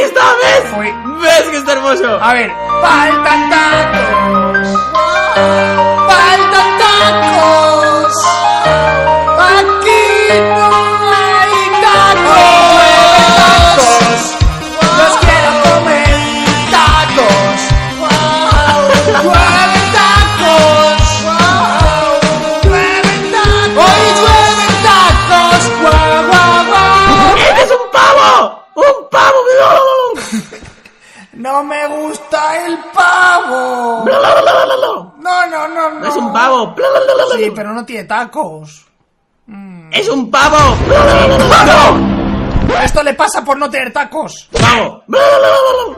está, ¿ves? ¿Ves que está hermoso? A ver, faltan tacos. Faltan tacos. Aquí no hay tacos. Los quiero comer tacos. No me gusta el pavo. No, no, no, no. ¡Es un pavo! Sí, pero no tiene tacos. ¡Es un pavo! ¡Bla, bla, bla, bla, bla! Esto le pasa por no tener tacos. ¡Pavo!